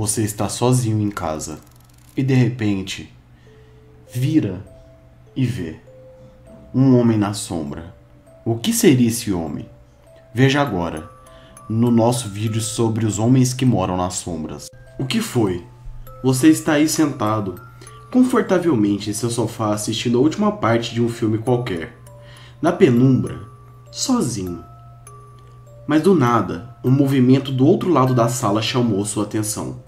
Você está sozinho em casa e de repente vira e vê um homem na sombra. O que seria esse homem? Veja agora no nosso vídeo sobre os homens que moram nas sombras. O que foi? Você está aí sentado confortavelmente em seu sofá assistindo a última parte de um filme qualquer, na penumbra, sozinho. Mas do nada, um movimento do outro lado da sala chamou sua atenção.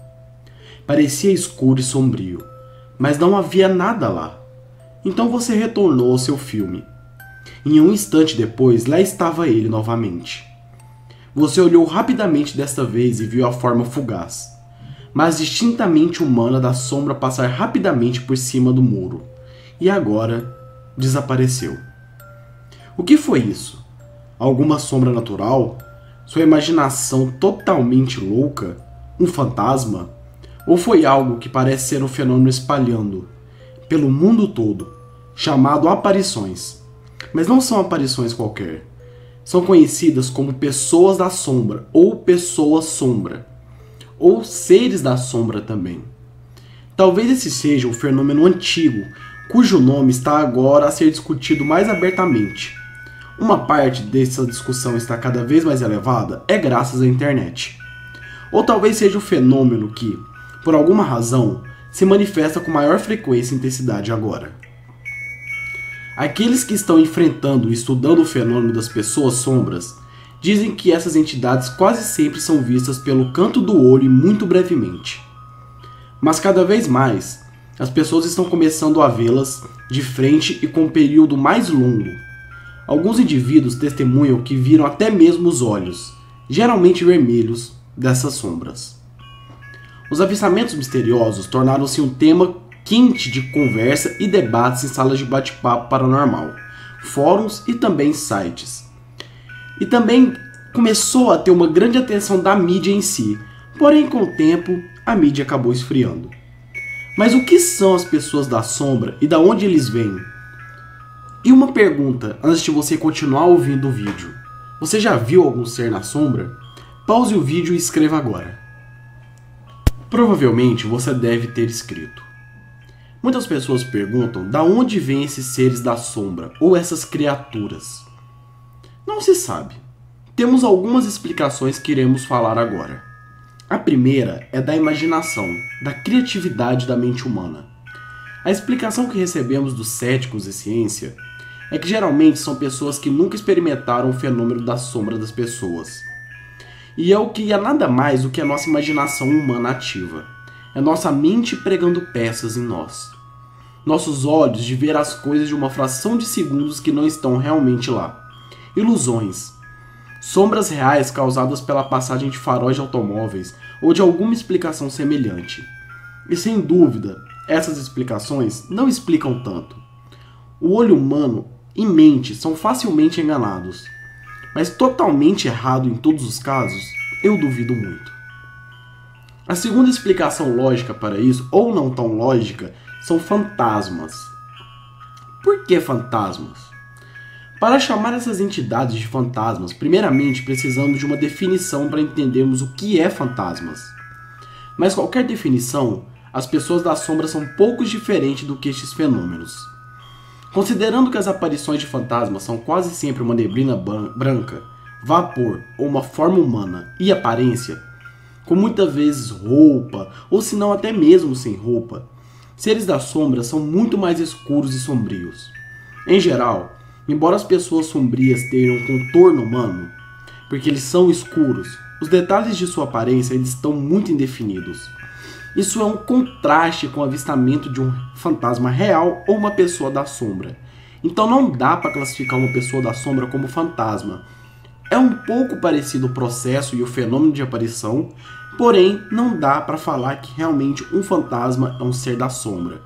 Parecia escuro e sombrio, mas não havia nada lá. Então você retornou ao seu filme. Em um instante depois, lá estava ele novamente. Você olhou rapidamente desta vez e viu a forma fugaz, mas distintamente humana da sombra passar rapidamente por cima do muro, e agora desapareceu. O que foi isso? Alguma sombra natural? Sua imaginação totalmente louca? Um fantasma? Ou foi algo que parece ser um fenômeno espalhando pelo mundo todo, chamado aparições? Mas não são aparições qualquer. São conhecidas como pessoas da sombra ou pessoas sombra, ou seres da sombra também. Talvez esse seja um fenômeno antigo, cujo nome está agora a ser discutido mais abertamente. Uma parte dessa discussão está cada vez mais elevada é graças à internet. Ou talvez seja um fenômeno que, por alguma razão, se manifesta com maior frequência e intensidade agora. Aqueles que estão enfrentando e estudando o fenômeno das pessoas sombras dizem que essas entidades quase sempre são vistas pelo canto do olho e muito brevemente. Mas cada vez mais, as pessoas estão começando a vê-las de frente e com um período mais longo. Alguns indivíduos testemunham que viram até mesmo os olhos, geralmente vermelhos, dessas sombras. Os avistamentos misteriosos tornaram-se um tema quente de conversa e debates em salas de bate-papo paranormal, fóruns e também sites. E também começou a ter uma grande atenção da mídia em si, porém com o tempo a mídia acabou esfriando. Mas o que são as pessoas da sombra e da onde eles vêm? E uma pergunta antes de você continuar ouvindo o vídeo. Você já viu algum ser na sombra? Pause o vídeo e escreva agora. Provavelmente você deve ter escrito. Muitas pessoas perguntam da onde vêm esses seres da sombra ou essas criaturas. Não se sabe. Temos algumas explicações que iremos falar agora. A primeira é da imaginação, da criatividade da mente humana. A explicação que recebemos dos céticos e ciência é que geralmente são pessoas que nunca experimentaram o fenômeno da sombra das pessoas e é o que é nada mais do que a nossa imaginação humana ativa. É nossa mente pregando peças em nós. Nossos olhos de ver as coisas de uma fração de segundos que não estão realmente lá. Ilusões. Sombras reais causadas pela passagem de faróis de automóveis ou de alguma explicação semelhante. E sem dúvida, essas explicações não explicam tanto. O olho humano e mente são facilmente enganados mas totalmente errado em todos os casos, eu duvido muito. A segunda explicação lógica para isso, ou não tão lógica, são fantasmas. Por que fantasmas? Para chamar essas entidades de fantasmas, primeiramente precisamos de uma definição para entendermos o que é fantasmas. Mas qualquer definição, as pessoas da sombra são pouco diferentes do que estes fenômenos. Considerando que as aparições de fantasmas são quase sempre uma neblina branca, vapor ou uma forma humana e aparência, com muitas vezes roupa, ou se não até mesmo sem roupa, seres da sombra são muito mais escuros e sombrios. Em geral, embora as pessoas sombrias tenham um contorno humano, porque eles são escuros, os detalhes de sua aparência eles estão muito indefinidos. Isso é um contraste com o avistamento de um fantasma real ou uma pessoa da sombra. Então não dá para classificar uma pessoa da sombra como fantasma. É um pouco parecido o processo e o fenômeno de aparição, porém não dá para falar que realmente um fantasma é um ser da sombra.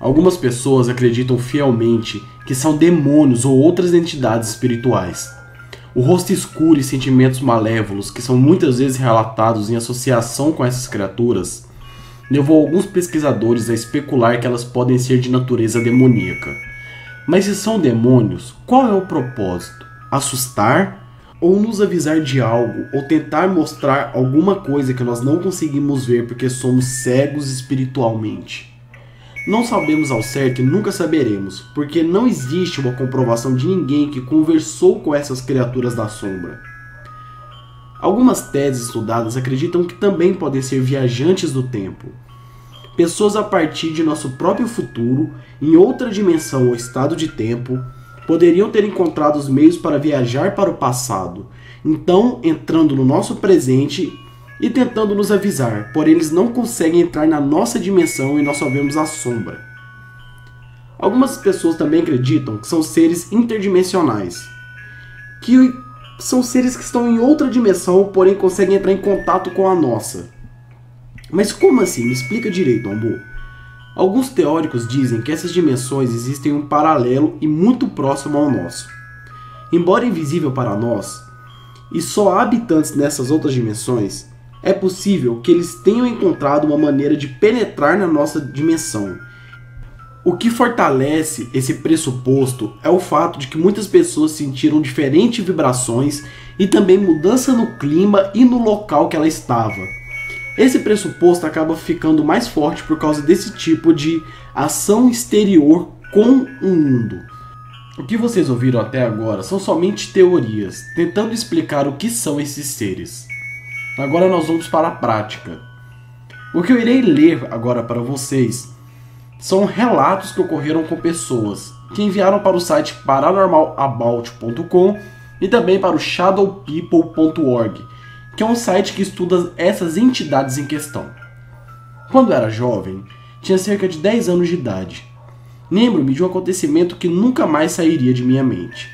Algumas pessoas acreditam fielmente que são demônios ou outras entidades espirituais. o rosto escuro e sentimentos malévolos que são muitas vezes relatados em associação com essas criaturas levou alguns pesquisadores a especular que elas podem ser de natureza demoníaca. Mas se são demônios, qual é o propósito? Assustar? Ou nos avisar de algo? Ou tentar mostrar alguma coisa que nós não conseguimos ver porque somos cegos espiritualmente? Não sabemos ao certo e nunca saberemos, porque não existe uma comprovação de ninguém que conversou com essas criaturas da sombra. Algumas teses estudadas acreditam que também podem ser viajantes do tempo, pessoas a partir de nosso próprio futuro, em outra dimensão ou estado de tempo, poderiam ter encontrado os meios para viajar para o passado, então entrando no nosso presente e tentando nos avisar, porém eles não conseguem entrar na nossa dimensão e nós só vemos a sombra. Algumas pessoas também acreditam que são seres interdimensionais, que são seres que estão em outra dimensão, porém conseguem entrar em contato com a nossa. Mas como assim? Me explica direito, Ambu. Alguns teóricos dizem que essas dimensões existem um paralelo e muito próximo ao nosso. Embora invisível para nós, e só há habitantes nessas outras dimensões, é possível que eles tenham encontrado uma maneira de penetrar na nossa dimensão o que fortalece esse pressuposto é o fato de que muitas pessoas sentiram diferentes vibrações e também mudança no clima e no local que ela estava. Esse pressuposto acaba ficando mais forte por causa desse tipo de ação exterior com o mundo. O que vocês ouviram até agora são somente teorias, tentando explicar o que são esses seres. Agora nós vamos para a prática. O que eu irei ler agora para vocês são relatos que ocorreram com pessoas que enviaram para o site paranormalabout.com e também para o shadowpeople.org, que é um site que estuda essas entidades em questão. Quando era jovem, tinha cerca de 10 anos de idade. Lembro-me de um acontecimento que nunca mais sairia de minha mente.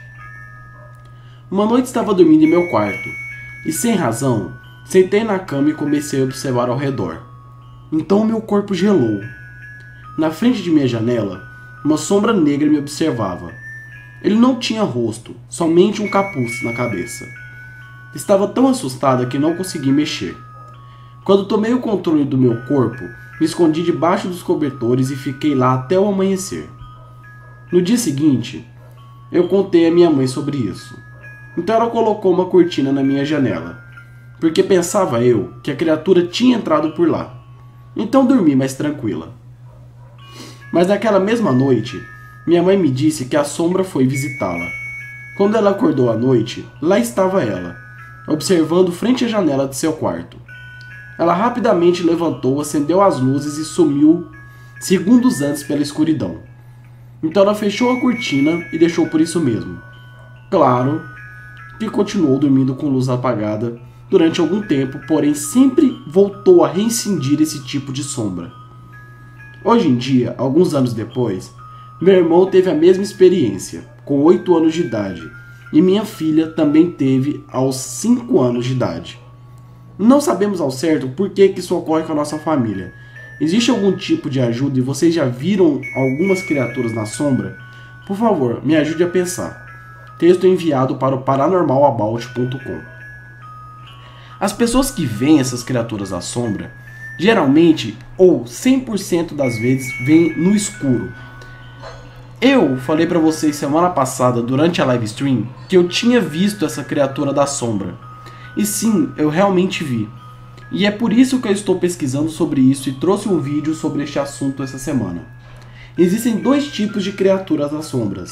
Uma noite estava dormindo em meu quarto e, sem razão, sentei na cama e comecei a observar ao redor. Então meu corpo gelou na frente de minha janela, uma sombra negra me observava. Ele não tinha rosto, somente um capuz na cabeça. Estava tão assustada que não consegui mexer. Quando tomei o controle do meu corpo, me escondi debaixo dos cobertores e fiquei lá até o amanhecer. No dia seguinte, eu contei a minha mãe sobre isso. Então ela colocou uma cortina na minha janela, porque pensava eu que a criatura tinha entrado por lá. Então dormi mais tranquila. Mas naquela mesma noite, minha mãe me disse que a sombra foi visitá-la. Quando ela acordou à noite, lá estava ela, observando frente à janela de seu quarto. Ela rapidamente levantou, acendeu as luzes e sumiu segundos antes pela escuridão. Então ela fechou a cortina e deixou por isso mesmo. Claro que continuou dormindo com luz apagada durante algum tempo, porém sempre voltou a reincidir esse tipo de sombra. Hoje em dia, alguns anos depois, meu irmão teve a mesma experiência, com 8 anos de idade, e minha filha também teve aos 5 anos de idade. Não sabemos ao certo por que, que isso ocorre com a nossa família. Existe algum tipo de ajuda e vocês já viram algumas criaturas na sombra? Por favor, me ajude a pensar. Texto enviado para o paranormalabout.com. As pessoas que veem essas criaturas na sombra geralmente ou 100% das vezes vem no escuro. Eu falei para vocês semana passada durante a live stream que eu tinha visto essa criatura da sombra. E sim, eu realmente vi. E é por isso que eu estou pesquisando sobre isso e trouxe um vídeo sobre este assunto essa semana. Existem dois tipos de criaturas das sombras.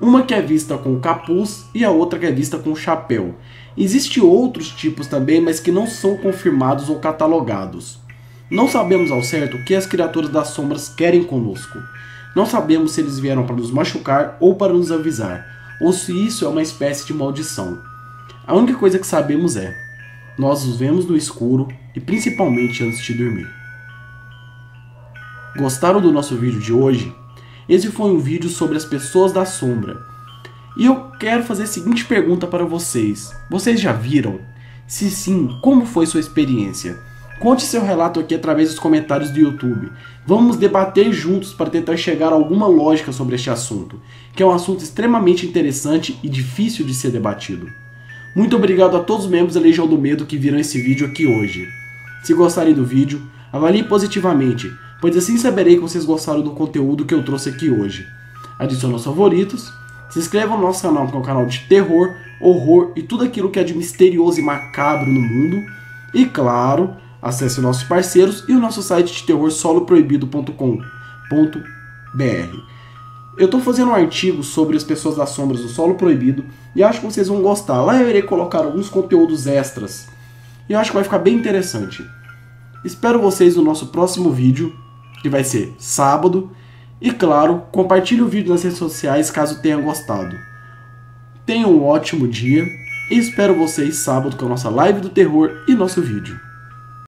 Uma que é vista com capuz e a outra que é vista com chapéu. Existem outros tipos também, mas que não são confirmados ou catalogados. Não sabemos ao certo o que as criaturas das sombras querem conosco. Não sabemos se eles vieram para nos machucar ou para nos avisar, ou se isso é uma espécie de maldição. A única coisa que sabemos é: nós os vemos no escuro e principalmente antes de dormir. Gostaram do nosso vídeo de hoje? Esse foi um vídeo sobre as pessoas da sombra. E eu quero fazer a seguinte pergunta para vocês: vocês já viram? Se sim, como foi sua experiência? Conte seu relato aqui através dos comentários do YouTube. Vamos debater juntos para tentar chegar a alguma lógica sobre este assunto, que é um assunto extremamente interessante e difícil de ser debatido. Muito obrigado a todos os membros da Legião do Medo que viram esse vídeo aqui hoje. Se gostarem do vídeo, avalie positivamente, pois assim saberei que vocês gostaram do conteúdo que eu trouxe aqui hoje. Adicione aos favoritos, se inscreva no nosso canal, que é um canal de terror, horror e tudo aquilo que é de misterioso e macabro no mundo. E claro, acesse nossos parceiros e o nosso site de terror soloproibido.com.br. Eu estou fazendo um artigo sobre as pessoas das sombras do solo proibido e acho que vocês vão gostar. Lá eu irei colocar alguns conteúdos extras e eu acho que vai ficar bem interessante. Espero vocês no nosso próximo vídeo, que vai ser sábado. E claro, compartilhe o vídeo nas redes sociais caso tenha gostado. Tenham um ótimo dia e espero vocês sábado com a nossa live do terror e nosso vídeo.